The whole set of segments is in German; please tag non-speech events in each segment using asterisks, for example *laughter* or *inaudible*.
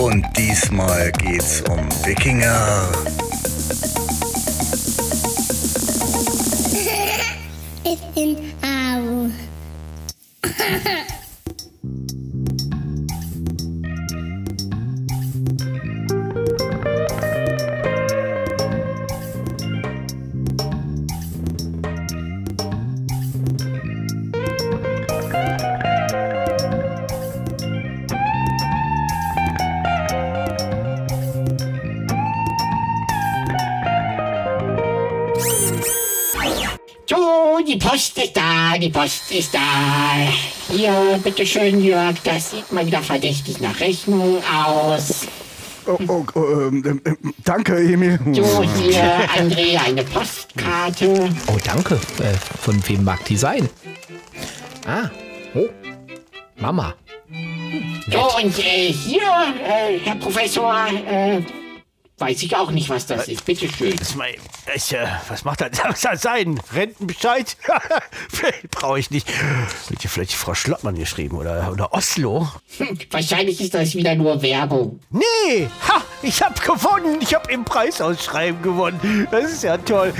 Und diesmal geht's um Wikinger. Die Post ist da, die Post ist da. Hier, bitteschön, Jörg, das sieht mal wieder verdächtig nach Rechnung aus. Oh, oh, oh, ähm, ähm, danke, Emil. So, hier, André, eine Postkarte. Oh, danke. Äh, von wem mag die sein? Ah, oh, Mama. So, und äh, hier, äh, Herr Professor, äh, weiß ich auch nicht, was das ist. Bitteschön. Das mein, ich, äh, was macht das? Was *laughs* soll das sein? Rentenbescheid? *laughs* Brauche ich nicht. Wird hier vielleicht Frau Schlottmann geschrieben oder, oder Oslo? Hm, wahrscheinlich ist das wieder nur Werbung. Nee! Ha! Ich habe gewonnen! Ich habe im Preisausschreiben gewonnen. Das ist ja toll.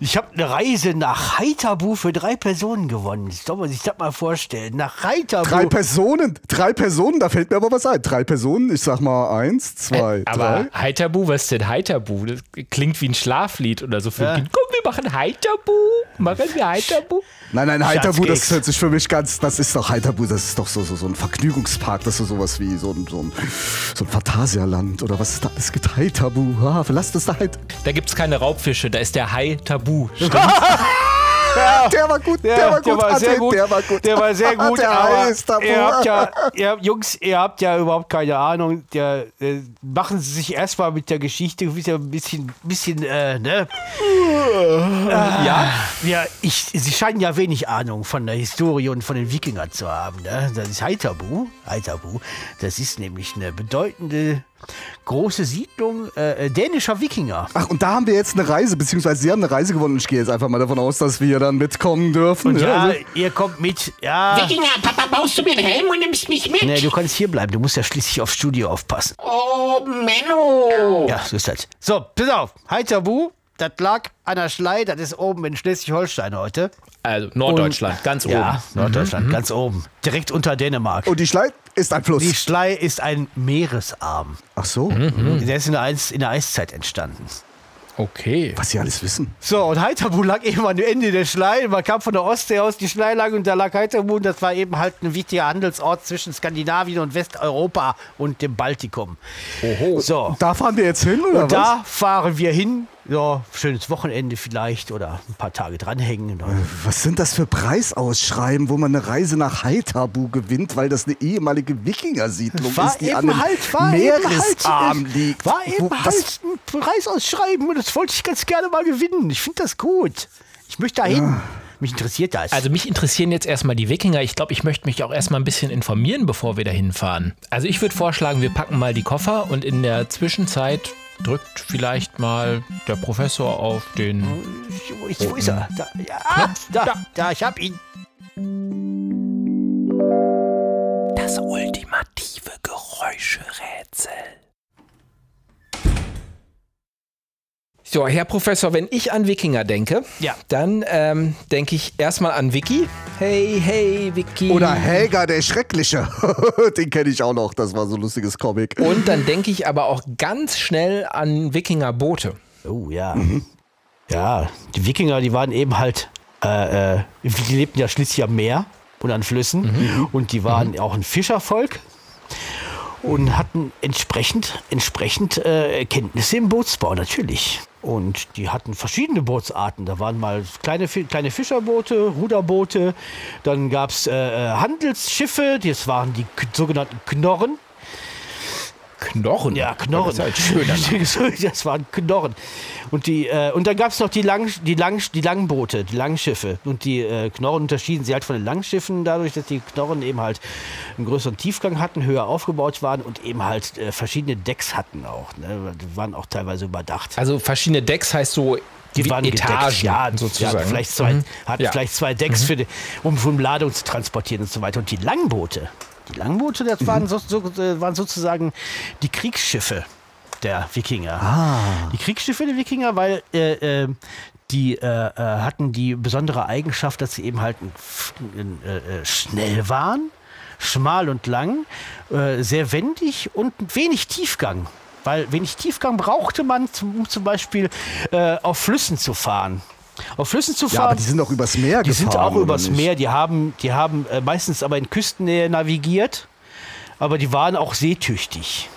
Ich habe eine Reise nach Heiterbu für drei Personen gewonnen. Das soll man sich das mal vorstellen. Nach Heiterbu. Drei Personen, drei Personen, da fällt mir aber was ein. Drei Personen, ich sag mal eins, zwei, Aber drei. Heiterbu, was ist denn Heiterbu? Das klingt wie ein Schlaflied oder so für Ja. Komm, wir machen Heiterbu. Machen wir Heiterbu. Nein, nein, Heiterbu, das hört sich für mich ganz, das ist doch Heiterbu, das ist doch so, so, so ein Vergnügungspark, das ist so sowas wie so ein, so ein, so ein Phantasialand oder was ist da? Es gibt Heiterbu, ah, verlasst es da halt. Da gibt es keine Raubfische, da ist der Hai tabu. *laughs* Ja. Der war gut, der Ja, war gut, der war André, sehr gut. der war gut. Der war sehr *laughs* gut, Der aber ihr habt ja, ihr habt, Jungs, ihr habt ja überhaupt keine Ahnung. Der, äh, machen Sie sich erstmal mit der Geschichte ein bisschen, bisschen, äh, ne? ja? Ja, ich, Sie scheinen ja wenig Ahnung von der Historie und von den Wikingern zu haben, ne? Das ist Heiterbu. Heiterbu. Das ist nämlich eine bedeutende große Siedlung äh, dänischer Wikinger. Ach, und da haben wir jetzt eine Reise, beziehungsweise Sie haben eine Reise gewonnen. Ich gehe jetzt einfach mal davon aus, dass wir dann mitkommen dürfen. Und ja, also- ihr kommt mit. Ja. Wikinger, Papa, baust du mir einen Helm und nimmst mich mit? Nee, du kannst hier bleiben. Du musst ja schließlich aufs Studio aufpassen. Oh, Menno. Ja, so ist das. So, pass auf. Heiterbu, das lag an der Schlei. Das ist oben in Schleswig-Holstein heute. Also Norddeutschland, ganz oben. Ja, Norddeutschland, ganz oben. Direkt unter Dänemark. Und die Schlei ist ein Fluss. Die Schlei ist ein Meeresarm. Ach so, Der ist in der, Eis, in der Eiszeit entstanden. Okay. was Sie alles wissen. So, und Heiterbu lag eben am Ende der Schlei. Man kam von der Ostsee aus die Schlei lang und da lag Heiterbu. Und das war eben halt ein wichtiger Handelsort zwischen Skandinavien und Westeuropa und dem Baltikum. Oho. So. Da fahren wir jetzt hin, oder Und was? da fahren wir hin. Ja, schönes Wochenende vielleicht oder ein paar Tage dranhängen. Was sind das für Preisausschreiben, wo man eine Reise nach Haithabu gewinnt, weil das eine ehemalige Wikingersiedlung War ist, die eben an einem halt, war Meeresarm eben halt, liegt. War eben Wo- was- halt ein Preisausschreiben und das wollte ich ganz gerne mal gewinnen. Ich finde das gut. Ich möchte da hin. Mich interessiert das. Also mich interessieren jetzt erstmal die Wikinger. Ich glaube, ich möchte mich auch erstmal ein bisschen informieren, bevor wir da hinfahren. Also ich würde vorschlagen, wir packen mal die Koffer und in der Zwischenzeit drückt vielleicht mal der Professor auf den... wo, ist, wo ist er? Da, ja, da, da, ich hab ihn. Das ultimative Geräuscherätsel. So, Herr Professor, wenn ich an Wikinger denke, Ja. dann ähm, denke ich erstmal an Vicky. Hey, hey, Vicky. Oder Helga der Schreckliche. *laughs* Den kenne ich auch noch. Das war so ein lustiges Comic. Und dann denke ich aber auch ganz schnell an Wikinger-Boote. Oh ja. Ja, die Wikinger, die waren eben halt, äh, äh, die lebten ja schließlich am Meer und an Flüssen und die waren auch ein Fischervolk und hatten entsprechend, entsprechend äh, Kenntnisse im Bootsbau natürlich. Und die hatten verschiedene Bootsarten. Da waren mal kleine, kleine Fischerboote, Ruderboote, dann gab es äh, äh, Handelsschiffe, das waren die sogenannten Knorren. Knorren. Ja, Knorren. Das ist halt schöner. *laughs* das waren Knorren. Und, die, äh, und dann gab es noch die, Lang, die, Lang, die Langboote, die Langschiffe. Und die äh, Knorren unterschieden sie halt von den Langschiffen dadurch, dass die Knorren eben halt einen größeren Tiefgang hatten, höher aufgebaut waren und eben halt äh, verschiedene Decks hatten auch. Ne? Die waren auch teilweise überdacht. Also verschiedene Decks heißt so Die waren Etagen gedeckt, ja, sozusagen. Ja, vielleicht zwei, Mhm. hatten Ja. vielleicht zwei Decks, für die, um, um Ladung zu transportieren und so weiter. Und die Langboote, die Langboote, das Mhm. waren, so, so, äh, waren sozusagen die Kriegsschiffe der Wikinger. Ah. Die Kriegsschiffe der Wikinger, weil äh, äh, die äh, hatten die besondere Eigenschaft, dass sie eben halt äh, äh, schnell waren, schmal und lang, sehr wendig und wenig Tiefgang. Weil wenig Tiefgang brauchte man, zum, um zum Beispiel auf Flüssen zu fahren. Auf Flüssen zu fahren. Ja, aber die sind doch übers Meer Die sind gefahren, auch übers? Meer. Die haben, die haben äh, meistens aber in Küstennähe navigiert. Aber die waren auch seetüchtig.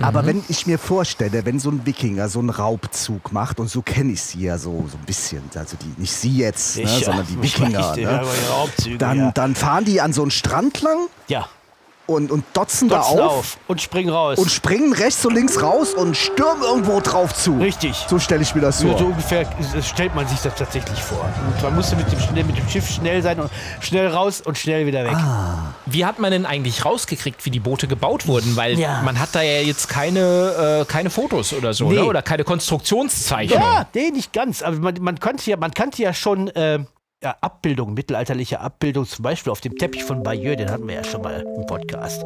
Aber wenn ich mir vorstelle, wenn so ein Wikinger so einen Raubzug macht, und so kenne ich sie ja so, so ein bisschen, also die, nicht sie jetzt, ne, Ich, sondern die Wikinger, ne? dann, ja. dann fahren die an so einen Strand lang Ja, und, und dotzen, dotzen da auf, auf und springen raus. und springen rechts und links raus und stürmen irgendwo drauf zu. Richtig. So stelle ich mir das So, vor. so ungefähr äh, stellt man sich das tatsächlich vor. Und man musste mit dem, schnell, mit dem Schiff schnell sein und schnell raus und schnell wieder weg. Wie hat man denn eigentlich rausgekriegt, wie die Boote gebaut wurden? Weil Ja. man hat da ja jetzt keine, äh, keine Fotos oder so, Nee. ne? oder keine Konstruktionszeichnung. Ja, nee, nicht ganz. Aber man, man, kannte, ja, man kannte ja schon äh, ja, Abbildungen, mittelalterliche Abbildungen, zum Beispiel auf dem Teppich von Bayeux, den hatten wir ja schon mal im Podcast.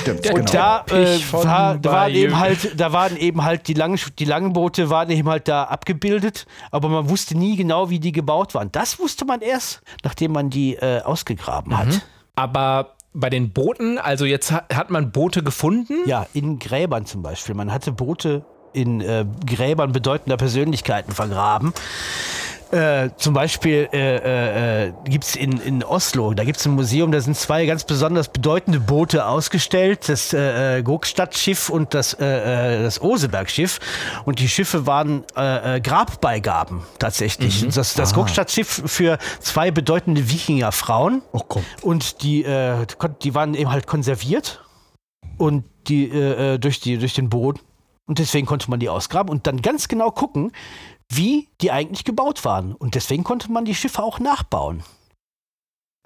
Stimmt, der genau. Und da, äh, war, da waren eben halt, da waren eben halt die langen, die langen Boote waren eben halt da abgebildet, aber man wusste nie genau, wie die gebaut waren. Das wusste man erst, nachdem man die äh, ausgegraben hat. Aber bei den Booten, also jetzt hat, hat man Boote gefunden. Ja, in Gräbern zum Beispiel. Man hatte Boote in äh, Gräbern bedeutender Persönlichkeiten vergraben. Äh, zum Beispiel äh, äh, gibt es in, in Oslo, da gibt es ein Museum, da sind zwei ganz besonders bedeutende Boote ausgestellt, das äh, äh, Gokstad-Schiff und das, äh, äh, das Oseberg-Schiff. Und die Schiffe waren äh, äh, Grabbeigaben tatsächlich. Mhm. Das, das Gokstad-Schiff für zwei bedeutende Wikingerfrauen. Oh, komm. Und die, äh, die waren eben halt konserviert und die äh, äh, durch, die durch den Boden. Und deswegen konnte man die ausgraben und dann ganz genau gucken, wie die eigentlich gebaut waren. Und deswegen konnte man die Schiffe auch nachbauen.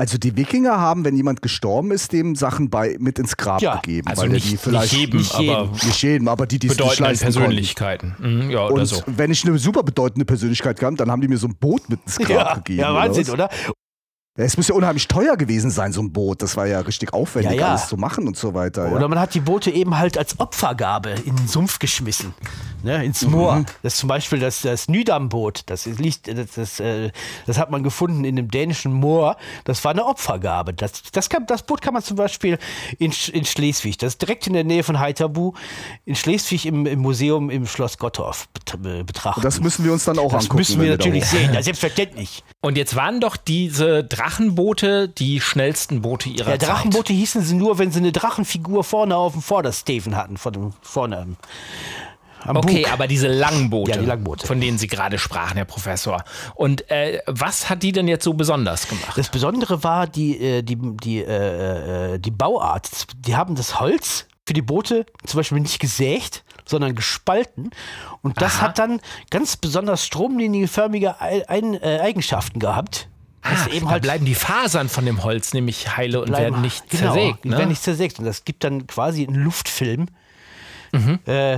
Also die Wikinger haben, wenn jemand gestorben ist, dem Sachen bei, mit ins Grab Ja, gegeben. Also weil er nicht, die vielleicht nicht jedem, nicht aber nicht jedem, aber die, die es nicht bedeutenden konnten. Persönlichkeiten. Mhm, ja, oder Und so. wenn ich eine super bedeutende Persönlichkeit gehabt, dann haben die mir so ein Boot mit ins *laughs* Grab Ja, gegeben. ja Wahnsinn, oder? Es muss ja unheimlich teuer gewesen sein, so ein Boot. Das war ja richtig aufwendig, Ja, ja. alles zu machen und so weiter. Oder Ja. man hat die Boote eben halt als Opfergabe in den Sumpf geschmissen. Ne, ins Moor. Mhm. Das ist zum Beispiel das, das Nydam-Boot. Das, liegt, das, das, äh, das hat man gefunden in dem dänischen Moor. Das war eine Opfergabe. Das, das, kann, das Boot kann man zum Beispiel in, in Schleswig, das ist direkt in der Nähe von Heiterbu, in Schleswig im, im Museum im Schloss Gottorf bet betrachten. Und das müssen wir uns dann auch Das angucken. müssen wir da natürlich sehen, ja, selbstverständlich. Und jetzt waren doch diese Drachenboote die schnellsten Boote ihrer Ja, Zeit. Drachenboote hießen sie nur, wenn sie eine Drachenfigur vorne auf dem Vordersteven hatten, von dem, vorne am, am Okay, Bug. aber diese langen Boote, Ja, die langen Boote. von denen Sie gerade sprachen, Herr Professor. Und äh, was hat die denn jetzt so besonders gemacht? Das Besondere war die, äh, die, die, äh, äh, die Bauart. Die haben das Holz für die Boote zum Beispiel nicht gesägt, sondern gespalten. Und das Aha. hat dann ganz besonders stromlinienförmige äh, Eigenschaften gehabt. Ah, eben halt bleiben die Fasern von dem Holz nämlich heile und bleiben- werden nicht genau, zersägt. die Ne? werden nicht zersägt. Und das gibt dann quasi einen Luftfilm Mhm. äh,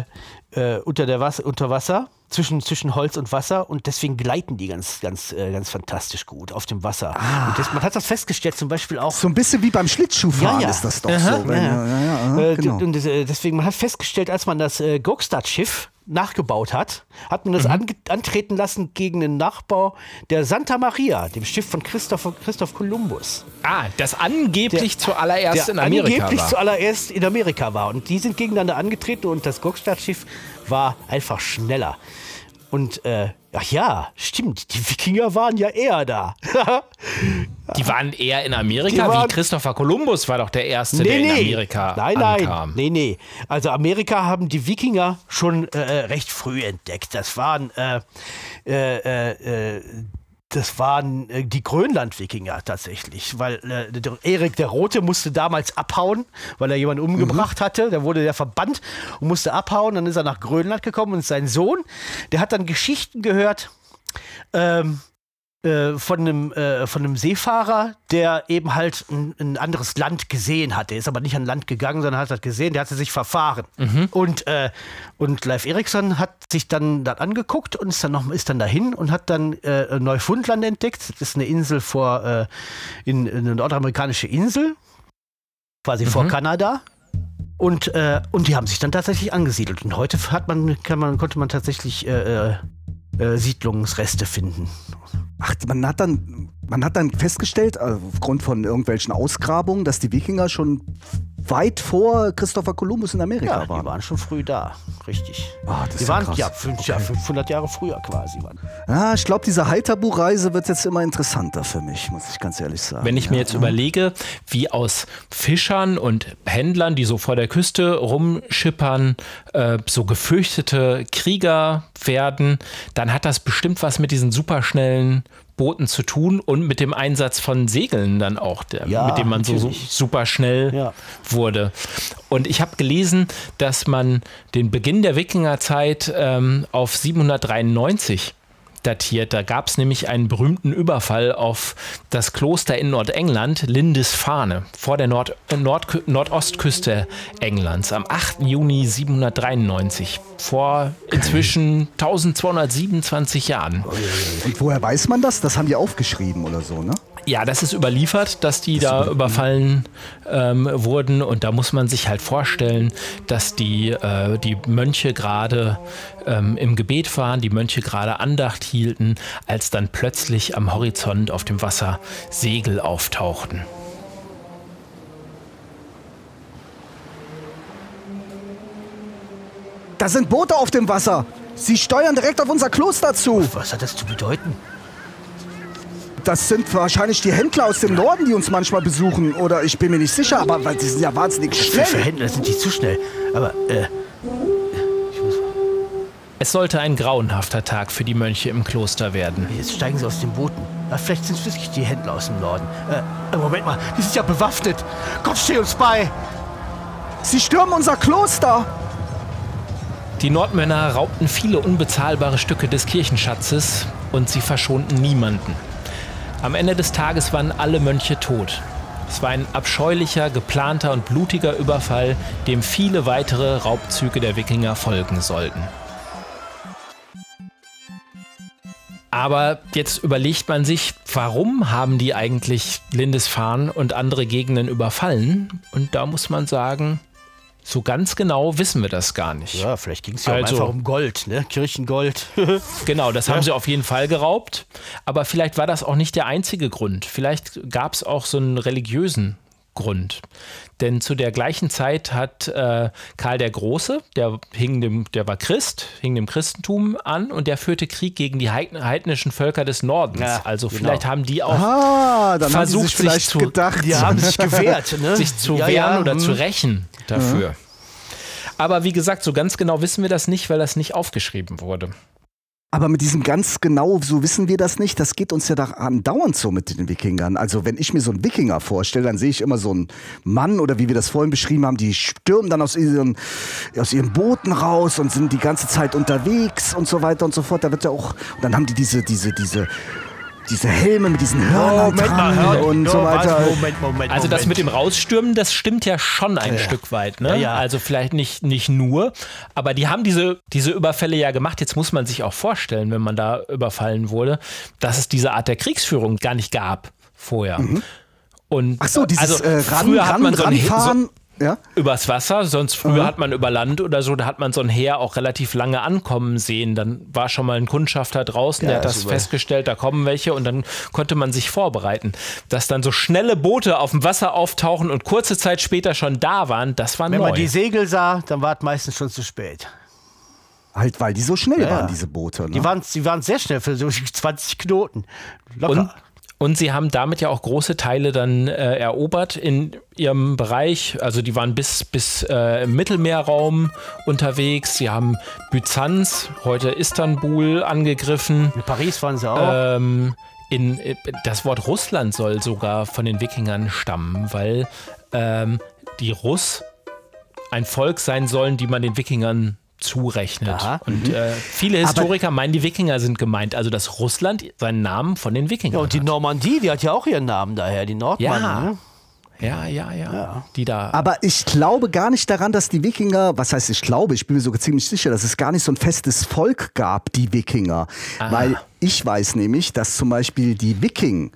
äh, unter, der Wasser, unter Wasser. Zwischen, zwischen Holz und Wasser und deswegen gleiten die ganz, ganz, äh, ganz fantastisch gut auf dem Wasser. Ah. Und das, man hat das festgestellt, zum Beispiel auch So ein bisschen wie beim Schlittschuhfahren Ja, ja. ist das doch Aha, so. Wenn, ja, ja, ja, Äh, genau. Und äh, deswegen, man hat festgestellt, als man das äh, Gokstad-Schiff nachgebaut hat, hat man das Mhm. antreten lassen gegen den Nachbau der Santa Maria, dem Schiff von Christoph, Christoph Kolumbus. Ah, das angeblich Der- zuallererst in Amerika angeblich war. zuallererst in Amerika war. Und die sind gegeneinander angetreten und das Gokstad-Schiff war einfach schneller. Und äh, ach ja, stimmt, die Wikinger waren ja eher da. *laughs* Die waren eher in Amerika, waren- wie Christopher Columbus war doch der Erste, der in Amerika Nein, nein. ankam. Nee, nee. Also Amerika haben die Wikinger schon äh, recht früh entdeckt. Das waren äh, äh, äh, äh, das waren äh, die Grönland-Wikinger tatsächlich, weil äh, der Erik der Rote musste damals abhauen, weil er jemanden umgebracht hatte. Da wurde der verbannt und musste abhauen. Dann ist er nach Grönland gekommen und sein Sohn, der hat dann Geschichten gehört. Ähm, äh, von einem, äh, von einem Seefahrer, der eben halt ein, ein, anderes Land gesehen hat. Der ist aber nicht an Land gegangen, sondern hat das gesehen, der hatte sich verfahren. Mhm. Und, äh, und Leif Erikson hat sich dann das angeguckt und ist dann noch ist dann dahin und hat dann äh, Neufundland entdeckt. Das ist eine Insel vor äh, in, in eine nordamerikanische Insel, quasi mhm. vor Kanada. Und, äh, und die haben sich dann tatsächlich angesiedelt. Und heute hat man, kann man, konnte man tatsächlich äh, Siedlungsreste finden. Ach, man hat dann, man hat dann festgestellt, aufgrund von irgendwelchen Ausgrabungen, dass die Wikinger schon weit vor Christopher Columbus in Amerika ja, waren. Die waren schon früh da, richtig. Oh, das die ist waren krass. ja, fünf, okay. ja 500 Jahre früher quasi. Waren. Ja, ich glaube, diese Heiterbu-Reise wird jetzt immer interessanter für mich, muss ich ganz ehrlich sagen. Wenn ich mir jetzt ja. überlege, wie aus Fischern und Händlern, die so vor der Küste rumschippern, äh, so gefürchtete Krieger werden, dann hat das bestimmt was mit diesen superschnellen Booten zu tun und mit dem Einsatz von Segeln dann auch, der, Ja, mit dem man so, so natürlich. super schnell Ja. wurde. Und ich habe gelesen, dass man den Beginn der Wikingerzeit ähm, auf 793 datiert. Da gab es nämlich einen berühmten Überfall auf das Kloster in Nordengland, Lindisfarne, vor der Nord Nord Nordostküste Englands, am 8. Juni 793, vor inzwischen 1227 Jahren. Und woher weiß man das? Das haben die aufgeschrieben oder so, ne? Ja, das ist überliefert, dass die da überfallen ähm, wurden. Und da muss man sich halt vorstellen, dass die, äh, die Mönche gerade ähm, im Gebet waren, die Mönche gerade Andacht hielten, als dann plötzlich am Horizont auf dem Wasser Segel auftauchten. Da sind Boote auf dem Wasser. Sie steuern direkt auf unser Kloster zu. Was hat das zu bedeuten? Das sind wahrscheinlich die Händler aus dem Norden, die uns manchmal besuchen. Oder ich bin mir nicht sicher, aber weil die sind ja wahnsinnig Für, für schnell. Händler sind die zu schnell. Aber, äh, Es sollte ein grauenhafter Tag für die Mönche im Kloster werden. jetzt steigen sie aus den Booten. Vielleicht sind es wirklich die Händler aus dem Norden. Äh, Moment mal, die sind ja bewaffnet. Gott, steh uns bei! Sie stürmen unser Kloster. Die Nordmänner raubten viele unbezahlbare Stücke des Kirchenschatzes und sie verschonten niemanden. Am Ende des Tages waren alle Mönche tot. Es war ein abscheulicher, geplanter und blutiger Überfall, dem viele weitere Raubzüge der Wikinger folgen sollten. Aber jetzt überlegt man sich, warum haben die eigentlich Lindisfarne und andere Gegenden überfallen? Und da muss man sagen, so ganz genau wissen wir das gar nicht. Ja, vielleicht ging es ja Also- auch einfach um Gold, ne? Kirchengold. *laughs* Genau, das haben sie auf jeden Fall geraubt. Aber vielleicht war das auch nicht der einzige Grund. Vielleicht gab es auch so einen religiösen Grund. Denn zu der gleichen Zeit hat äh, Karl der Große, der, hing dem, der war Christ, hing dem Christentum an und der führte Krieg gegen die heidn- heidnischen Völker des Nordens. Ja, also genau. vielleicht haben die auch Ah, dann haben sie versucht, sich vielleicht sich zu, gedacht. Die haben sich gewehrt, *laughs* ne? sich zu Ja, wehren ja, oder hm. zu rächen dafür. Aber wie gesagt, so ganz genau wissen wir das nicht, weil das nicht aufgeschrieben wurde. Aber mit diesem ganz genau, so wissen wir das nicht, das geht uns ja da andauernd so mit den Wikingern. Also wenn ich mir so einen Wikinger vorstelle, dann sehe ich immer so einen Mann oder wie wir das vorhin beschrieben haben, die stürmen dann aus ihren, aus ihren Booten raus und sind die ganze Zeit unterwegs und so weiter und so fort. Da wird ja auch, und dann haben die diese, diese, diese, diese Helme mit diesen Hörnern Moment mal, dran hör- und so Ja, weiter. warte, Moment, Moment, Also das Moment. mit dem Rausstürmen, das stimmt ja schon ein Stück weit. Ne? Ja, ja. Also vielleicht nicht, nicht nur, aber die haben diese, diese Überfälle ja gemacht. Jetzt muss man sich auch vorstellen, wenn man da überfallen wurde, dass es diese Art der Kriegsführung gar nicht gab vorher. Und Mhm. Ach so, dieses also äh, ran, früher hat ran, man so ein He- ranfahren. Ja? übers Wasser, sonst früher hat man über Land oder so, da hat man so ein Heer auch relativ lange ankommen sehen. Dann war schon mal ein Kundschafter draußen, der hat das super. festgestellt, da kommen welche und dann konnte man sich vorbereiten. Dass dann so schnelle Boote auf dem Wasser auftauchen und kurze Zeit später schon da waren, das war Wenn neu. man die Segel sah, dann war es meistens schon zu spät. Halt, weil die so schnell Ja. waren, diese Boote. Ne? Die waren, die waren sehr schnell für so *laughs* 20 Knoten. Locker. Und, und sie haben damit ja auch große Teile dann äh, erobert in ihrem Bereich. Also die waren bis, bis äh, im Mittelmeerraum unterwegs. Sie haben Byzanz, heute Istanbul, angegriffen. in Paris waren sie auch. Ähm, in, das Wort Russland soll sogar von den Wikingern stammen, weil ähm, die Russ ein Volk sein sollen, die man den Wikingern zurechnet. Aha. Und äh, viele Historiker meinen, die Wikinger sind gemeint, also dass Russland seinen Namen von den Wikingern Ja, und die hat. Normandie, die hat ja auch ihren Namen daher, die Nordmann. Ja. Ne? Ja, ja, ja, Die da. Aber ich glaube gar nicht daran, dass die Wikinger, was heißt ich glaube, ich bin mir sogar ziemlich sicher, dass es gar nicht so ein festes Volk gab, die Wikinger. Weil ich weiß nämlich, dass zum Beispiel die Wiking,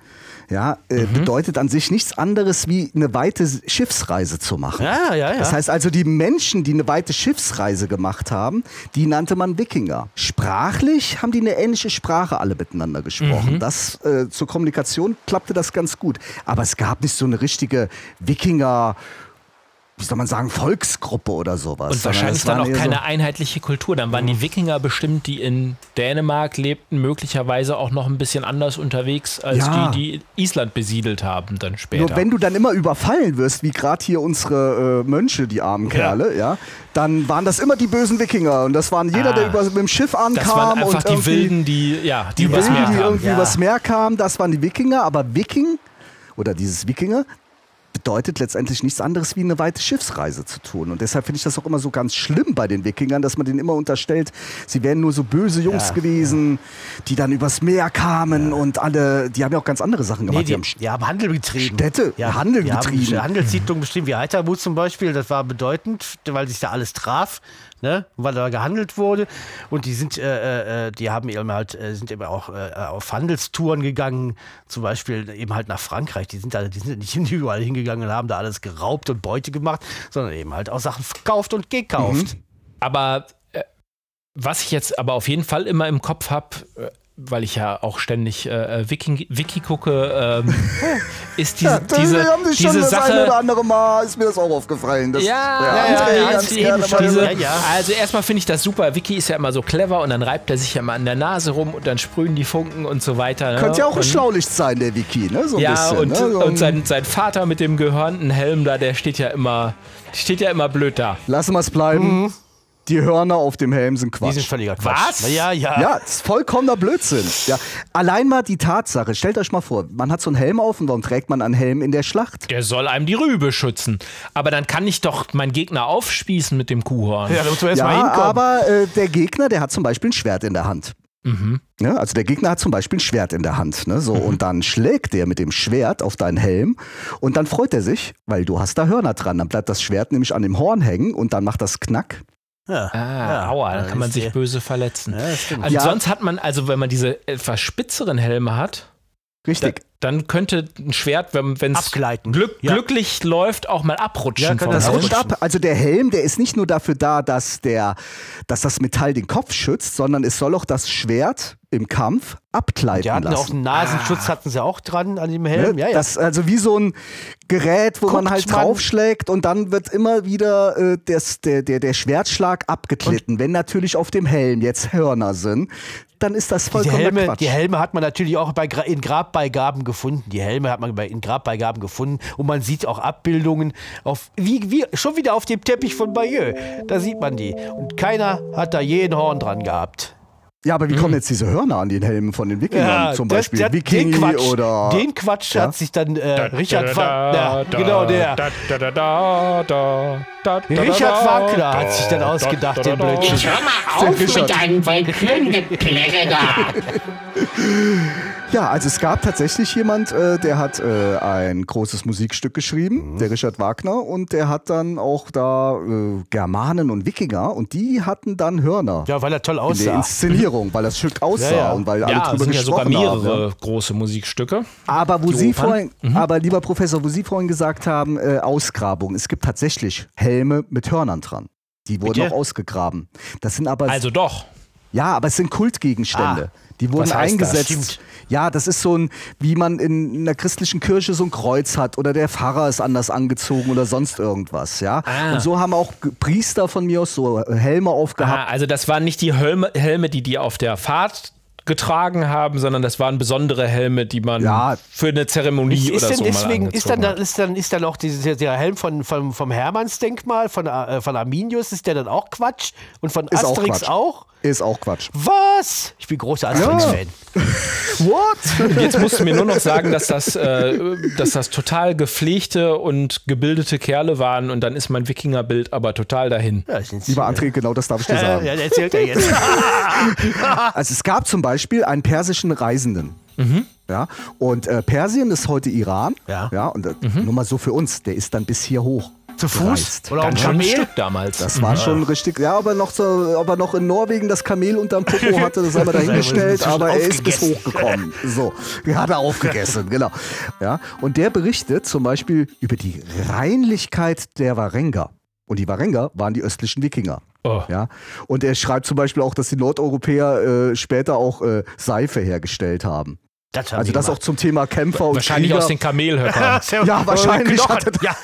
ja, äh, bedeutet an sich nichts anderes wie eine weite Schiffsreise zu machen. Ja, ja, ja. Das heißt also, die Menschen, die eine weite Schiffsreise gemacht haben, die nannte man Wikinger. Sprachlich haben die eine ähnliche Sprache alle miteinander gesprochen. Das äh, zur Kommunikation klappte das ganz gut. Aber es gab nicht so eine richtige Wikinger, wie soll man sagen, Volksgruppe oder sowas. Und wahrscheinlich dann auch keine so- einheitliche Kultur. Dann waren die Wikinger bestimmt, die in Dänemark lebten, möglicherweise auch noch ein bisschen anders unterwegs als Ja. die, die Island besiedelt haben dann später. Nur wenn du dann immer überfallen wirst, wie gerade hier unsere äh, Mönche, die armen Kerle, ja, dann waren das immer die bösen Wikinger. Und das waren jeder, der Ah. über, mit dem Schiff ankam. das waren einfach und die Wilden, die, ja, die, Die Wilden, die irgendwie Ja. übers Meer kamen, das waren die Wikinger. Aber Wiking oder dieses Wikinger bedeutet letztendlich nichts anderes wie eine weite Schiffsreise zu tun. Und deshalb finde ich das auch immer so ganz schlimm bei den Wikingern, dass man denen immer unterstellt, sie wären nur so böse Jungs gewesen, die dann übers Meer kamen und alle, die haben ja auch ganz andere Sachen gemacht. Nee, die, haben die haben Handel betrieben. Städte, Handel die betrieben. Haben Handelssiedlungen betrieben, wie Heitermut zum Beispiel. Das war bedeutend, weil sich da alles traf, ne? weil da gehandelt wurde. Und die sind, äh, äh, die haben eben halt, äh, sind eben auch äh, auf Handelstouren gegangen, zum Beispiel eben halt nach Frankreich. Die sind da, die sind nicht *laughs* überall hingegangen und haben da alles geraubt und Beute gemacht, sondern eben halt auch Sachen verkauft und gekauft. Aber äh, was ich jetzt aber auf jeden Fall immer im Kopf habe, äh, weil ich ja auch ständig äh, Wiki, Wiki gucke, ähm, *laughs* ist diese, diese, wir haben dich schon diese das eine Sache. oder andere Mal, ist mir das auch aufgefallen. Das, Ja, ja, ja, ganz ja, mal diese, Ja, ja. Also erstmal finde ich das super. Wiki ist ja immer so clever und dann reibt er sich ja mal an der Nase rum und dann sprühen die Funken und so weiter. Ne? Könnte ja auch ein Schlaulicht sein, der Wiki, ne? So ein Ja, bisschen. und, ne? so und ein- sein, sein Vater mit dem gehörnten Helm da, der steht ja immer, steht ja immer blöd da. Lassen wir es bleiben. Die Hörner auf dem Helm sind Quatsch. Die sind völliger Quatsch. Was? Ja, ja. Ja, das ist vollkommener Blödsinn. Ja. Allein mal die Tatsache, stellt euch mal vor, man hat so einen Helm auf und warum trägt man einen Helm in der Schlacht? Der soll einem die Rübe schützen. Aber dann kann ich doch meinen Gegner aufspießen mit dem Kuhhorn. Ja, da musst du erst mal Ja, hinkommen. aber äh, der Gegner, der hat zum Beispiel ein Schwert in der Hand. Ne? Also der Gegner hat zum Beispiel ein Schwert in der Hand. Ne? So, Und dann schlägt der mit dem Schwert auf deinen Helm und dann freut er sich, weil du hast da Hörner dran. Dann bleibt das Schwert nämlich an dem Horn hängen und dann macht das Knack. Ja. Ah, Ja, aua, da kann man sich böse verletzen. Ja, Ja. sonst hat man, also wenn man diese etwas spitzeren Helme hat, da, Richtig. dann könnte ein Schwert, wenn es Abgleiten. glück, Ja. glücklich läuft, auch mal abrutschen. Ja, kann das rutscht ab. Also der Helm, der ist nicht nur dafür da, dass, der, dass das Metall den Kopf schützt, sondern es soll auch das Schwert im Kampf abgleiten Die hatten auch lassen. einen Nasenschutz, hatten sie auch dran an dem Helm. Ne? Ja, ja. Das, also wie so ein Gerät, wo man Guckt halt man- draufschlägt und dann wird immer wieder äh, das, der, der, der Schwertschlag abgeglitten. Wenn natürlich auf dem Helm jetzt Hörner sind, dann ist das die vollkommen Helme, Quatsch. die Helme hat man natürlich auch bei, in Grabbeigaben gefunden. Die Helme hat man bei, in Grabbeigaben gefunden. Und man sieht auch Abbildungen auf, wie, wie, schon wieder auf dem Teppich von Bayeux. Da sieht man die. Und keiner hat da je ein Horn dran gehabt. Ja, aber wie kommen jetzt diese Hörner an den Helmen von den Wikingern? zum das- Beispiel das- Vikingi den Quatsch, oder... Den Quatsch Ja? hat sich dann äh, Richard Wagner, genau der. Richard Wagner hat sich dann ausgedacht, den Blödsinn. Jetzt hör mal auf mit deinem Willkürgeplärre da. *laughs* Ja, also es gab tatsächlich jemand, äh, der hat äh, ein großes Musikstück geschrieben, Mhm. der Richard Wagner, und der hat dann auch da äh, Germanen und Wikinger und die hatten dann Hörner Ja, weil er toll in der aussah. Inszenierung, weil das Stück aussah Ja, ja. und weil alle Ja, drüber sind ja sogar gesprochen haben. mehrere Ja. große Musikstücke. Aber wo Die Sie Opern? vorhin, aber lieber Professor, wo Sie vorhin gesagt haben, äh, Ausgrabung, es gibt tatsächlich Helme mit Hörnern dran. Die wurden Bitte? auch ausgegraben. Das sind aber Also doch. Ja, aber es sind Kultgegenstände. Ah, die wurden das? eingesetzt. Stimmt. Ja, das ist so ein, wie man in einer christlichen Kirche so ein Kreuz hat oder der Pfarrer ist anders angezogen oder sonst irgendwas, ja. Ah. Und so haben auch Priester von mir aus so Helme aufgehabt. Aha, also das waren nicht die Helme, Helme, die die auf der Fahrt getragen haben, sondern das waren besondere Helme, die man Ja. für eine Zeremonie Ist oder denn so deswegen, mal ist dann, hat. ist dann, ist dann auch dieser, der Helm von, von, vom Hermannsdenkmal, von, äh, von Arminius, ist der dann auch Quatsch? Und von Ist auch Asterix Quatsch. auch? Ist auch Quatsch. Was? Ich bin großer Asterix-Fan. *laughs* What? Und jetzt musst du mir nur noch sagen, dass das, äh, dass das total gepflegte und gebildete Kerle waren und dann ist mein Wikingerbild aber total dahin. Ja, Lieber André, genau das darf ich dir ja, sagen. ja, erzählt er jetzt. *laughs* *laughs* Also es gab zum Beispiel einen persischen Reisenden. Ja, und äh, Persien ist heute Iran. Ja. ja und äh, nur mal so für uns, der ist dann bis hier hoch. Zu Fuß? gereist. Oder auf schön ein Kamel? Stück damals. Das war schon richtig. Ja, ob er, noch so, ob er noch in Norwegen das Kamel unterm Popo *laughs* hatte, das haben wir dahingestellt, aber er ist bis hochgekommen. So, hat er aufgegessen, genau. Ja, und der berichtet zum Beispiel über die Reinlichkeit der Warenga. Und die Warenga waren die östlichen Wikinger. Oh. Ja, und er schreibt zum Beispiel auch, dass die Nordeuropäer äh, später auch äh, Seife hergestellt haben. Das Also das auch zum Thema Kämpfer und Wahrscheinlich Krieger. aus den Kamelhöckern. *laughs* *laughs* Ja, wahrscheinlich hat er- Ja,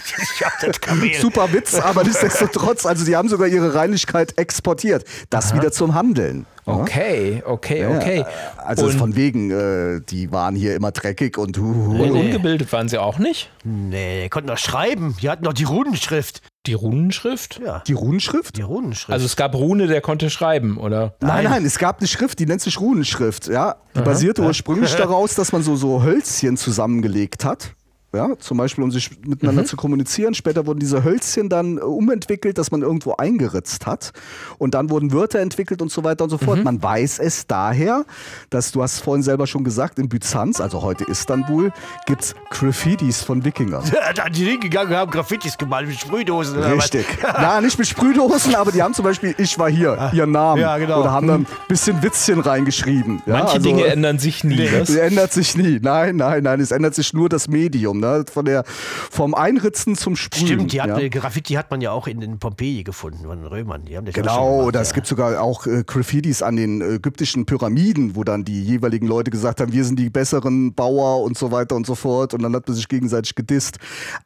das Kamel. Super Witz, aber nichtsdestotrotz, also die haben sogar ihre Reinlichkeit exportiert. Das wieder zum Handeln. Ja? Okay, okay, Ja, okay. Also und, von wegen, äh, die waren hier immer dreckig und hu, und hu. ungebildet waren sie auch nicht? Nee, konnten doch schreiben. Die hatten doch die Runenschrift. Die Runenschrift? Ja, die Runenschrift? die Runenschrift. Also es gab Rune, der konnte schreiben, oder? Nein, nein, es gab eine Schrift, die nennt sich Runenschrift. Ja, die basierte ursprünglich *laughs* daraus, dass man so, so Hölzchen zusammengelegt hat. Ja, zum Beispiel, um sich miteinander zu kommunizieren. Später wurden diese Hölzchen dann äh, umentwickelt, dass man irgendwo eingeritzt hat. Und dann wurden Wörter entwickelt und so weiter und so fort. Man weiß es daher, dass du hast vorhin selber schon gesagt, in Byzanz, also heute Istanbul, gibt's Graffitis von Wikingern. Ja, *laughs* da sind die hingegangen und haben Graffitis gemalt mit Sprühdosen. Richtig. *laughs* Na, nicht mit Sprühdosen, aber die haben zum Beispiel Ich war hier, ihren Namen. Ja, genau. Oder haben dann ein bisschen Witzchen reingeschrieben. Ja, Manche also, Dinge ändern sich nie. Es ändert sich nie. Nein, nein, nein. Es ändert sich nur das Medium. Ne? Von der, vom Einritzen zum Sprühen. Stimmt, die hat, ja. Graffiti hat man ja auch in, in Pompeji gefunden, von den Römern. Die haben das Genau, oder es gibt sogar auch äh, Graffitis an den äh, ägyptischen Pyramiden, wo dann die jeweiligen Leute gesagt haben, wir sind die besseren Bauer und so weiter und so fort. Und dann hat man sich gegenseitig gedisst.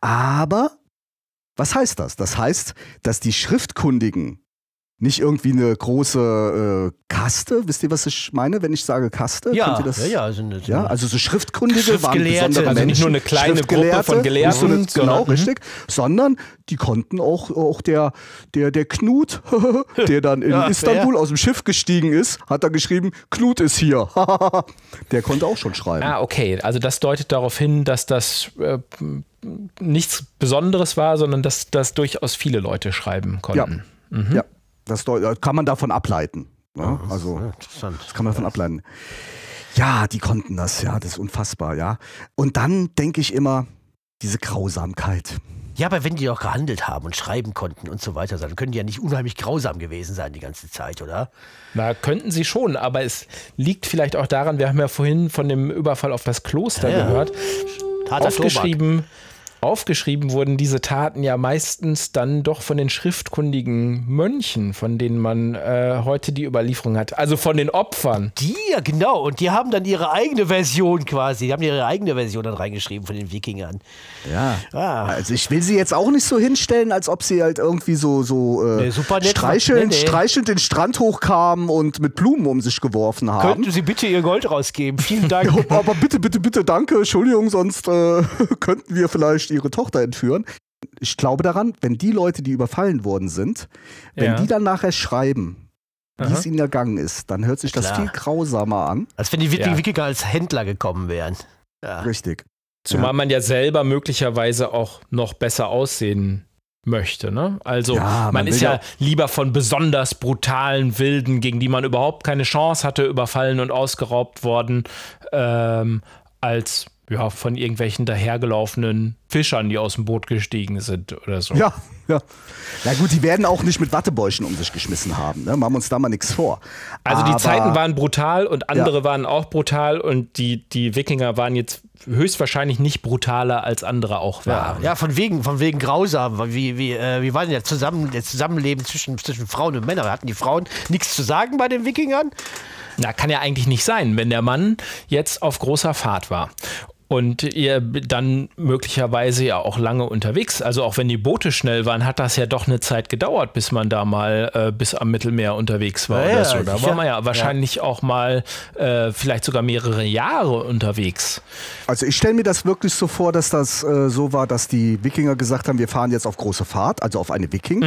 Aber was heißt das? Das heißt, dass die Schriftkundigen nicht irgendwie eine große äh, Kaste, wisst ihr, was ich meine, wenn ich sage Kaste? Ja, das? ja, ja, so eine, so Ja, also so Schriftkundige waren besondere also nicht nur eine kleine Gruppe von Gelehrten, eine- genau, sondern- richtig, sondern die konnten auch, auch der, der, der Knut, *laughs* der dann in Ja, Istanbul aus dem Schiff gestiegen ist, hat da geschrieben, Knut ist hier. *laughs* der konnte auch schon schreiben. Ah, okay. Also das deutet darauf hin, dass das äh, nichts Besonderes war, sondern dass das durchaus viele Leute schreiben konnten. Ja, das deu- kann man davon ableiten. Ne? Also, Ja, interessant. das kann man davon ableiten. Ja, die konnten das, ja, das ist unfassbar, ja. Und dann denke ich immer, diese Grausamkeit. Ja, aber wenn die doch gehandelt haben und schreiben konnten und so weiter, dann können die ja nicht unheimlich grausam gewesen sein die ganze Zeit, oder? Na, könnten sie schon, aber es liegt vielleicht auch daran, wir haben ja vorhin von dem Überfall auf das Kloster Ja, ja. gehört. Harter Aufgeschrieben, aufgeschrieben wurden diese Taten ja meistens dann doch von den schriftkundigen Mönchen, von denen man äh, heute die Überlieferung hat. Also von den Opfern. Die, ja, genau. Und die haben dann ihre eigene Version quasi. Die haben ihre eigene Version dann reingeschrieben von den Wikingern. Ja. Ah. Also ich will sie jetzt auch nicht so hinstellen, als ob sie halt irgendwie so, so äh, Nee, streichelnd, Nee, nee. streichelnd den Strand hochkamen und mit Blumen um sich geworfen haben. Könnten Sie bitte Ihr Gold rausgeben? Vielen Dank. *laughs* Ja, aber bitte, bitte, bitte, danke, Entschuldigung, sonst äh, *laughs* könnten wir vielleicht ihre Tochter entführen. Ich glaube daran, wenn die Leute, die überfallen worden sind, wenn Ja. die dann nachher schreiben, wie Aha. es ihnen ergangen ist, dann hört sich das Klar. viel grausamer an. Als wenn die Wik- Ja. Als Händler gekommen wären. Ja. Richtig. Zumal Ja. man ja selber möglicherweise auch noch besser aussehen möchte. Ne? Also Ja, man, man ist will ja ja- lieber von besonders brutalen Wilden, gegen die man überhaupt keine Chance hatte, überfallen und ausgeraubt worden, ähm, als ja, von irgendwelchen dahergelaufenen Fischern, die aus dem Boot gestiegen sind oder so. Ja, ja. Na gut, die werden auch nicht mit Wattebäuschen um sich geschmissen haben. Ne? Machen wir uns da mal nichts vor. Also die Aber- Zeiten waren brutal und andere waren auch brutal und die, die Wikinger waren jetzt höchstwahrscheinlich nicht brutaler als andere auch Ja, waren. ja, von wegen, von wegen grausam. Wie, wie, äh, wie war denn der, Zusammen, der Zusammenleben zwischen, zwischen Frauen und Männern? Hatten die Frauen nichts zu sagen bei den Wikingern? Na, kann ja eigentlich nicht sein, wenn der Mann jetzt auf großer Fahrt war. Und ihr dann möglicherweise ja auch lange unterwegs. Also auch wenn die Boote schnell waren, hat das ja doch eine Zeit gedauert, bis man da mal äh, bis am Mittelmeer unterwegs war Ja, oder ja, so. Da war man ja wahrscheinlich auch mal äh, vielleicht sogar mehrere Jahre unterwegs. Also ich stelle mir das wirklich so vor, dass das äh, so war, dass die Wikinger gesagt haben, wir fahren jetzt auf große Fahrt, also auf eine Wiking.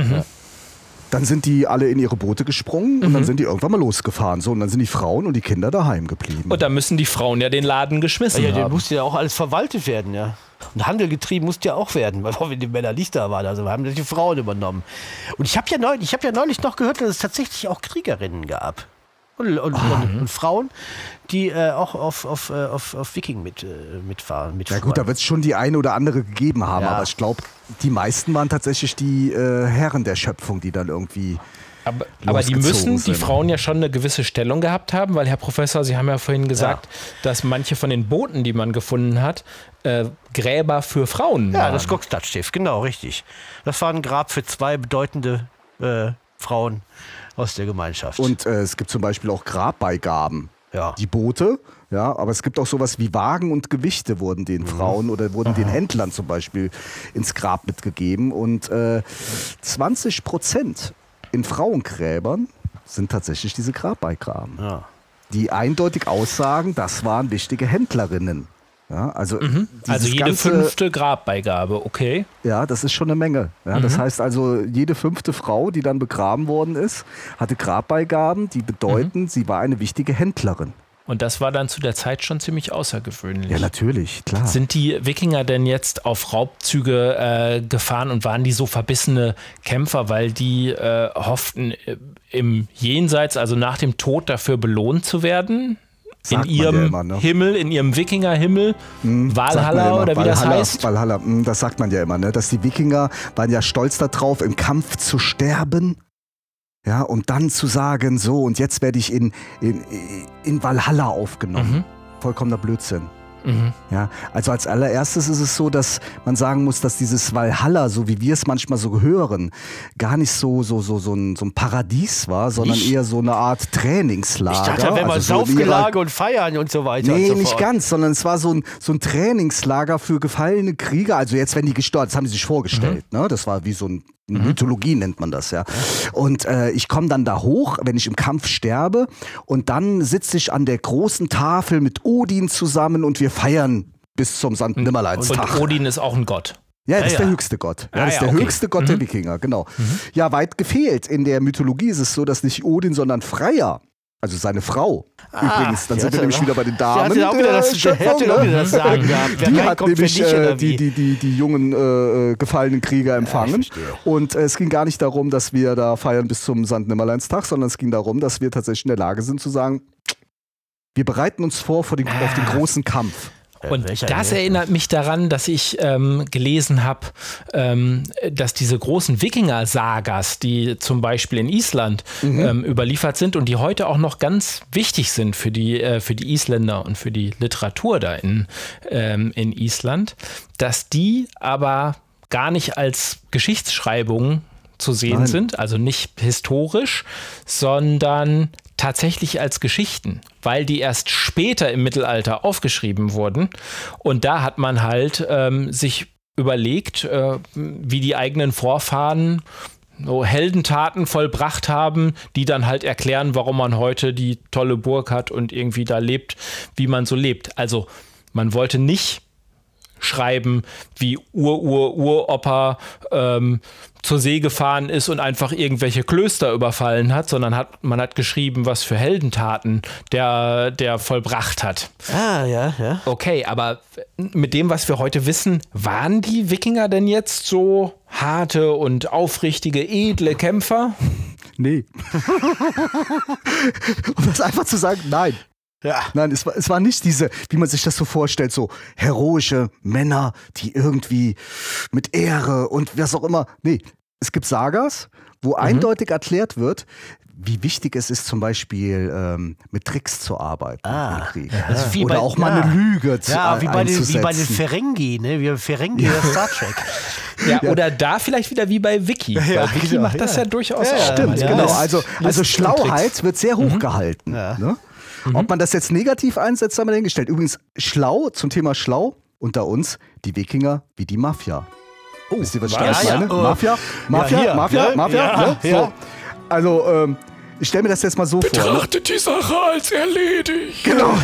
Dann sind die alle in ihre Boote gesprungen und dann sind die irgendwann mal losgefahren. So, und dann sind die Frauen und die Kinder daheim geblieben. Und da müssen die Frauen ja den Laden geschmissen Ja, der haben. musste ja auch alles verwaltet werden, ja. Und Handel getrieben musste ja auch werden, weil *laughs* wir die Männer nicht da waren. Also haben das die Frauen übernommen. Und ich habe ja, neulich, ich hab ja neulich noch gehört, dass es tatsächlich auch Kriegerinnen gab. Und, und, und, und Frauen, die äh, auch auf, auf, äh, auf, auf Viking mit, äh, mitfahren. Ja mitfuhren. gut, da wird es schon die eine oder andere gegeben haben, Ja. aber ich glaube, die meisten waren tatsächlich die äh, Herren der Schöpfung, die dann irgendwie. Aber, aber die müssen die sind. Frauen ja schon eine gewisse Stellung gehabt haben, weil Herr Professor, Sie haben ja vorhin gesagt, dass manche von den Booten, die man gefunden hat, äh, Gräber für Frauen Ja, waren. das Gokstadtschiff, genau, richtig. Das war ein Grab für zwei bedeutende äh, Frauen aus der Gemeinschaft. Und äh, es gibt zum Beispiel auch Grabbeigaben. Ja. Die Boote, ja, aber es gibt auch sowas wie Wagen und Gewichte wurden den Frauen oder wurden den Händlern zum Beispiel ins Grab mitgegeben. Und äh, 20 Prozent in Frauengräbern sind tatsächlich diese Grabbeigaben. ja. die eindeutig aussagen, das waren wichtige Händlerinnen. Ja, also, dieses also jede ganze, fünfte Grabbeigabe, okay. Ja, das ist schon eine Menge. Ja, Das heißt also, jede fünfte Frau, die dann begraben worden ist, hatte Grabbeigaben, die bedeuten, sie war eine wichtige Händlerin. Und das war dann zu der Zeit schon ziemlich außergewöhnlich. Ja, natürlich, klar. Sind die Wikinger denn jetzt auf Raubzüge äh, gefahren und waren die so verbissene Kämpfer, weil die äh, hofften, äh, im Jenseits, also nach dem Tod, dafür belohnt zu werden? Sagt in man ja ihrem immer, ne? Himmel, in ihrem Wikingerhimmel, ja Valhalla oder wie das heißt? Valhalla, mm, das sagt man ja immer, ne? dass die Wikinger waren ja stolz darauf, im Kampf zu sterben. Ja, und dann zu sagen, so, und jetzt werde ich in, in, in Valhalla aufgenommen. Vollkommener Blödsinn. Mhm. Ja, also als allererstes ist es so, dass man sagen muss, dass dieses Valhalla, so wie wir es manchmal so hören, gar nicht so, so, so, so, ein, so ein Paradies war, sondern Nicht? eher so eine Art Trainingslager. Ich dachte, da wäre mal Also so Saufgelage und Feiern und so weiter. Nee, so nicht fort. ganz, sondern es war so ein, so ein Trainingslager für gefallene Krieger. Also jetzt, wenn die gestorben, das haben die sich vorgestellt. Mhm. Ne? Das war wie so ein Mythologie nennt man das ja. Und äh, ich komme dann da hoch, wenn ich im Kampf sterbe, und dann sitze ich an der großen Tafel mit Odin zusammen und wir feiern bis zum Sankt Nimmerleinstag. Und Odin ist auch ein Gott. Ja, das Ja, ist ja. der höchste Gott. Ja, Ah, das ist der okay. höchste Gott der Wikinger, genau. Ja, weit gefehlt. In der Mythologie ist es so, dass nicht Odin, sondern Freya, also seine Frau, übrigens, dann sind wir nämlich wieder bei den Damen. hatte auch wieder das, der die Schöpfung, hatte auch ne? wieder das Sagen gehabt. Die hat nämlich äh, die, die, die, die jungen äh, gefallenen Krieger empfangen. verstehe. und äh, es ging gar nicht darum, dass wir da feiern bis zum Sankt Nimmerleinstag, sondern es ging darum, dass wir tatsächlich in der Lage sind zu sagen, wir bereiten uns vor, vor den, auf den großen Kampf. Und welcher das erinnert mich daran, dass ich ähm, gelesen habe, ähm, dass diese großen Wikinger-Sagas, die zum Beispiel in Island ähm, überliefert sind und die heute auch noch ganz wichtig sind für die, äh, für die Isländer und für die Literatur da in, ähm, in Island, dass die aber gar nicht als Geschichtsschreibung zu sehen Nein. sind, also nicht historisch, sondern tatsächlich als Geschichten, weil die erst später im Mittelalter aufgeschrieben wurden. Und da hat man halt ähm, sich überlegt, äh, wie die eigenen Vorfahren so Heldentaten vollbracht haben, die dann halt erklären, warum man heute die tolle Burg hat und irgendwie da lebt, wie man so lebt. Also man wollte nicht schreiben, wie Ur-Ur-Uropa ähm, zur See gefahren ist und einfach irgendwelche Klöster überfallen hat, sondern hat, man hat geschrieben, was für Heldentaten der, der vollbracht hat. Ah, ja, ja. Okay, aber mit dem, was wir heute wissen, waren die Wikinger denn jetzt so harte und aufrichtige, edle Kämpfer? Nee. *laughs* um das einfach zu sagen, nein. Ja. Nein, es war, es war nicht diese, wie man sich das so vorstellt, so heroische Männer, die irgendwie mit Ehre und was auch immer. Nee, es gibt Sagas, wo eindeutig erklärt wird, wie wichtig es ist, zum Beispiel ähm, mit Tricks zu arbeiten Ah, im Krieg. Also wie Oder bei- auch mal ja. eine Lüge zu Ja, wie bei, den, wie bei den. Ferengi, ne? Wie Ferengi ja. Star Trek. *laughs* Ja, oder da vielleicht wieder wie bei Wiki. Ja, Weil Wiki genau, macht das ja, ja. durchaus Ja, auch. Stimmt, ja. genau. Also, also Schlauheit wird sehr hoch gehalten. Ja. Ne? Ob man das jetzt negativ einsetzt, haben wir dahingestellt. Übrigens, schlau, zum Thema schlau, unter uns, die Wikinger wie die Mafia. Oh, Wisst ihr, was ich Ja, ja, meine? oh. Mafia, Mafia, hier, Mafia, ne? Mafia. Ja, ne? ja. So. Also, ähm, ich stelle mir das jetzt mal so vor. Ne? die Sache als erledigt. Genau.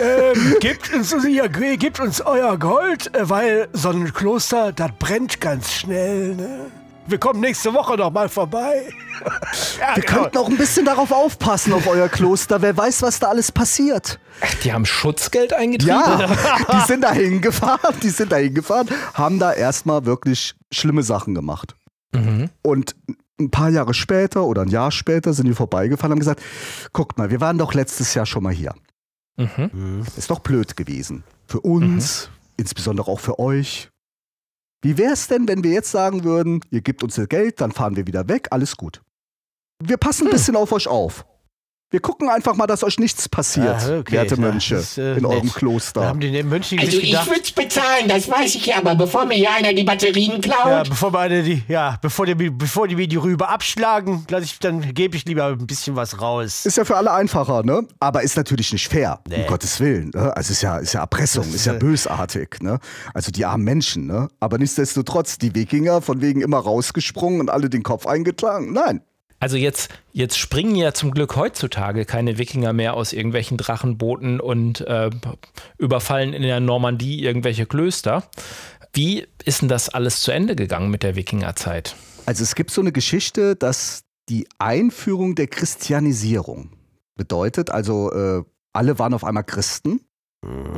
ähm, gebt, uns, ihr, gebt uns euer Gold, äh, weil so ein Kloster, das brennt ganz schnell, ne? Wir kommen nächste Woche noch mal vorbei. *laughs* ja, Wir könnten auch ein bisschen darauf aufpassen auf euer Kloster. Wer weiß, was da alles passiert. Ach, die haben Schutzgeld eingetrieben? Ja, *laughs* die sind da hingefahren, die sind da hingefahren, haben da erstmal wirklich schlimme Sachen gemacht. Und ein paar Jahre später oder ein Jahr später sind die vorbeigefahren und haben gesagt, guckt mal, wir waren doch letztes Jahr schon mal hier. Mhm. Ist doch blöd gewesen. Für uns, insbesondere auch für euch. Wie wäre es denn, wenn wir jetzt sagen würden, ihr gebt uns das Geld, dann fahren wir wieder weg, alles gut. Wir passen ein bisschen auf euch auf. Wir gucken einfach mal, dass euch nichts passiert, Ah, okay. werte Ja, Mönche, ist, äh, in eurem nett. Kloster. Da haben die Mönche Also ich würde es bezahlen, das weiß ich ja, aber bevor mir hier einer die Batterien ja, klaut. bevor, meine, die, ja, bevor, die, bevor die mir die Rübe abschlagen, lass ich, dann gebe ich lieber ein bisschen was raus. Ist ja für alle einfacher, ne? Aber ist natürlich nicht fair, Nee. um Gottes Willen. Ne? Also ist ja, ist ja Erpressung, ist ist, ja äh, bösartig, ne? Also die armen Menschen, ne? Aber nichtsdestotrotz, die Wikinger von wegen immer rausgesprungen und alle den Kopf eingetragen. Nein. Also jetzt, jetzt springen ja zum Glück heutzutage keine Wikinger mehr aus irgendwelchen Drachenbooten und äh, überfallen in der Normandie irgendwelche Klöster. Wie ist denn das alles zu Ende gegangen mit der Wikingerzeit? Also es gibt so eine Geschichte, dass die Einführung der Christianisierung bedeutet, also äh, alle waren auf einmal Christen.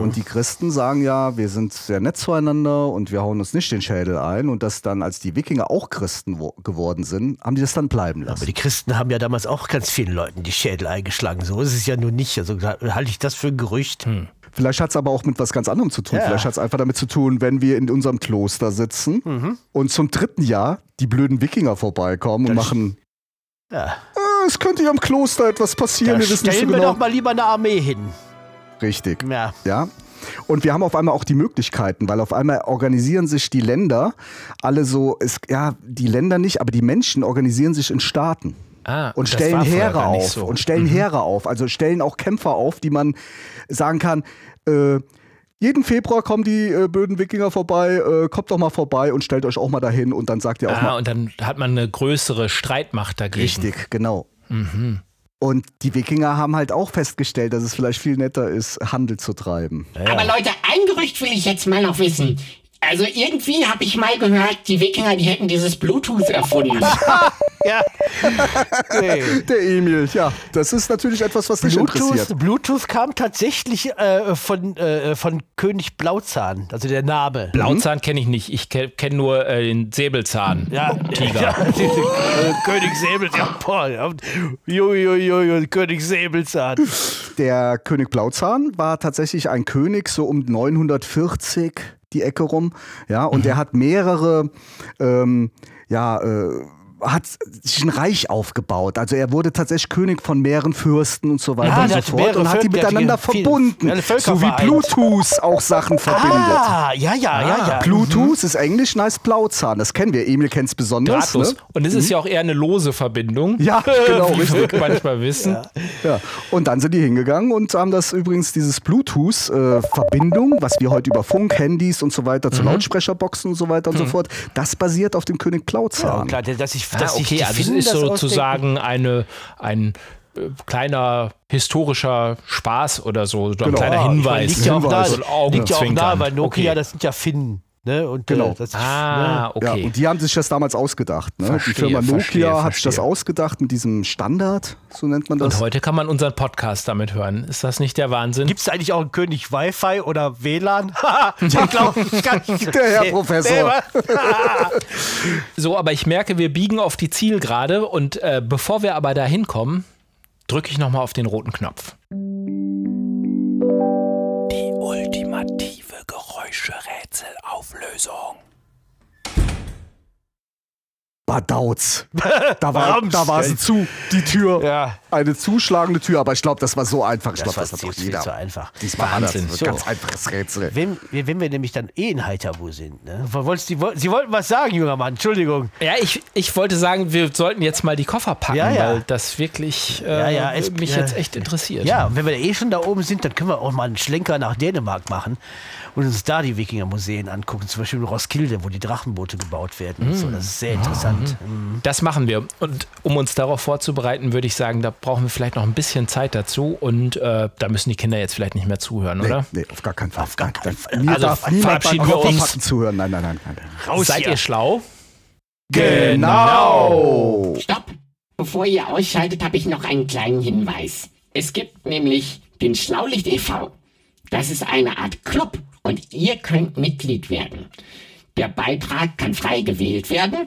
Und die Christen sagen ja, wir sind sehr nett zueinander und wir hauen uns nicht den Schädel ein. Und dass dann, als die Wikinger auch Christen wo- geworden sind, haben die das dann bleiben lassen. Aber die Christen haben ja damals auch ganz vielen Leuten die Schädel eingeschlagen. So ist es ja nun nicht. Also halte ich das für ein Gerücht. Vielleicht hat es aber auch mit was ganz anderem zu tun. Ja. Vielleicht hat es einfach damit zu tun, wenn wir in unserem Kloster sitzen Mhm. und zum dritten Jahr die blöden Wikinger vorbeikommen und Dann- machen, Ja. "Ah, es könnte hier im Kloster etwas passieren, Da wir wissen nicht so stellen wir genau. doch mal lieber eine Armee hin. Richtig. Ja. Ja. Und wir haben auf einmal auch die Möglichkeiten, weil auf einmal organisieren sich die Länder alle so, es, ja, die Länder nicht, aber die Menschen organisieren sich in Staaten. Ah, und stellen Heere auf so. und stellen Heere auf, also stellen auch Kämpfer auf, die man sagen kann, äh, jeden Februar kommen die äh, böden Wikinger vorbei, äh, kommt doch mal vorbei und stellt euch auch mal dahin und dann sagt ihr auch Ah, mal, und dann hat man eine größere Streitmacht dagegen. richtig, genau. Mhm. Und die Wikinger haben halt auch festgestellt, dass es vielleicht viel netter ist, Handel zu treiben. Aber Leute, ein Gerücht will ich jetzt mal noch wissen. Also irgendwie habe ich mal gehört, die Wikinger, die hätten dieses Bluetooth erfunden. *laughs* Ja. Nee. Der Emil, ja, das ist natürlich etwas, was dich interessiert. Bluetooth, Bluetooth kam tatsächlich äh, von, äh, von König Blauzahn, also der Name. Blauzahn kenne ich nicht. Ich kenne kenn nur äh, den Säbelzahn. Ja, Tiger. *laughs* Ja, *laughs* äh, König Säbel, ja, boah, ja. Jo, jo, jo, jo, König Säbelzahn. Der König Blauzahn war tatsächlich ein König so um 940 die Ecke rum, ja, und der hat mehrere, ähm, ja, äh, hat sich ein Reich aufgebaut. Also er wurde tatsächlich König von mehreren Fürsten und so weiter Ja, und so fort und hat die miteinander viel- verbunden, so wie. Bluetooth auch Sachen verbindet. Ah, ja, ja, ja, ja. Bluetooth ist Englisch, nice Blauzahn. Das kennen wir. Emil kennt es besonders. Ne? Und es ist ja auch eher eine lose Verbindung. Ja, *laughs* genau, Wie richtig. wir manchmal wissen. Ja. Und dann sind die hingegangen und haben das übrigens, dieses Bluetooth-Verbindung, was wir heute über Funk, Handys und so weiter Mhm. zu Lautsprecherboxen und so weiter und so fort, das basiert auf dem König Ja, Blauzahn. klar, dass ich, Ah, dass sich okay, die also es Finnen ist sozusagen eine, ein äh, kleiner historischer Spaß oder so, so ein Genau. kleiner Ja, ich meine, Hinweis. liegt ja auch nahe, so ein liegt ja auch nahe, weil Nokia, Okay. das sind ja Finnen. Ne? Und, Genau. Äh, das, Ah, ne? okay. Ja, und die haben sich das damals ausgedacht. Ne? Verstehe, die Firma Nokia verstehe, hat sich das ausgedacht mit diesem Standard, so nennt man das. Und heute kann man unseren Podcast damit hören. Ist das nicht der Wahnsinn? Gibt es eigentlich auch einen König Wi-Fi oder WLAN? *laughs* ich glaube, ich kann nicht. *laughs* Der Herr Professor. *laughs* So, aber ich merke, wir biegen auf die Zielgerade und äh, bevor wir aber da hinkommen, drücke ich nochmal auf den roten Knopf. Die ultimative Geräuscherätselauflösung. Badauz. *laughs* Da war, da war sie zu, die Tür. Ja. Eine zuschlagende Tür, aber ich glaube, das war so einfach. Ich Das glaube, war das hat doch viel jeder. zu einfach. Diesmal war das Wahnsinn. ein So. ganz einfaches Rätsel. Wenn, wenn wir nämlich dann eh in Heiterbu sind, ne? Wolltest, Sie, Sie wollten was sagen, junger Mann, Entschuldigung. Ja, ich, ich wollte sagen, wir sollten jetzt mal die Koffer packen, Ja, ja. weil das wirklich äh, Ja, ja, es- mich ja. jetzt echt interessiert. Ja, wenn wir eh schon da oben sind, dann können wir auch mal einen Schlenker nach Dänemark machen und uns da die Wikinger-Museen angucken. Zum Beispiel in Roskilde, wo die Drachenboote gebaut werden. und So, das ist sehr interessant. Mhm. Das machen wir. Und um uns darauf vorzubereiten, würde ich sagen, da brauchen wir vielleicht noch ein bisschen Zeit dazu. Und äh, da müssen die Kinder jetzt vielleicht nicht mehr zuhören, Nee, oder? nee, auf gar keinen Fall. Auf gar Nein, keinen nein. Fall. Mir Also verabschieden wir uns. zuhören. Nein, nein, nein. nein. Raus Seid hier. ihr schlau? Genau. Stopp! Bevor ihr ausschaltet, habe ich noch einen kleinen Hinweis. Es gibt nämlich den Schlaulicht e.V. Das ist eine Art Club und ihr könnt Mitglied werden. Der Beitrag kann frei gewählt werden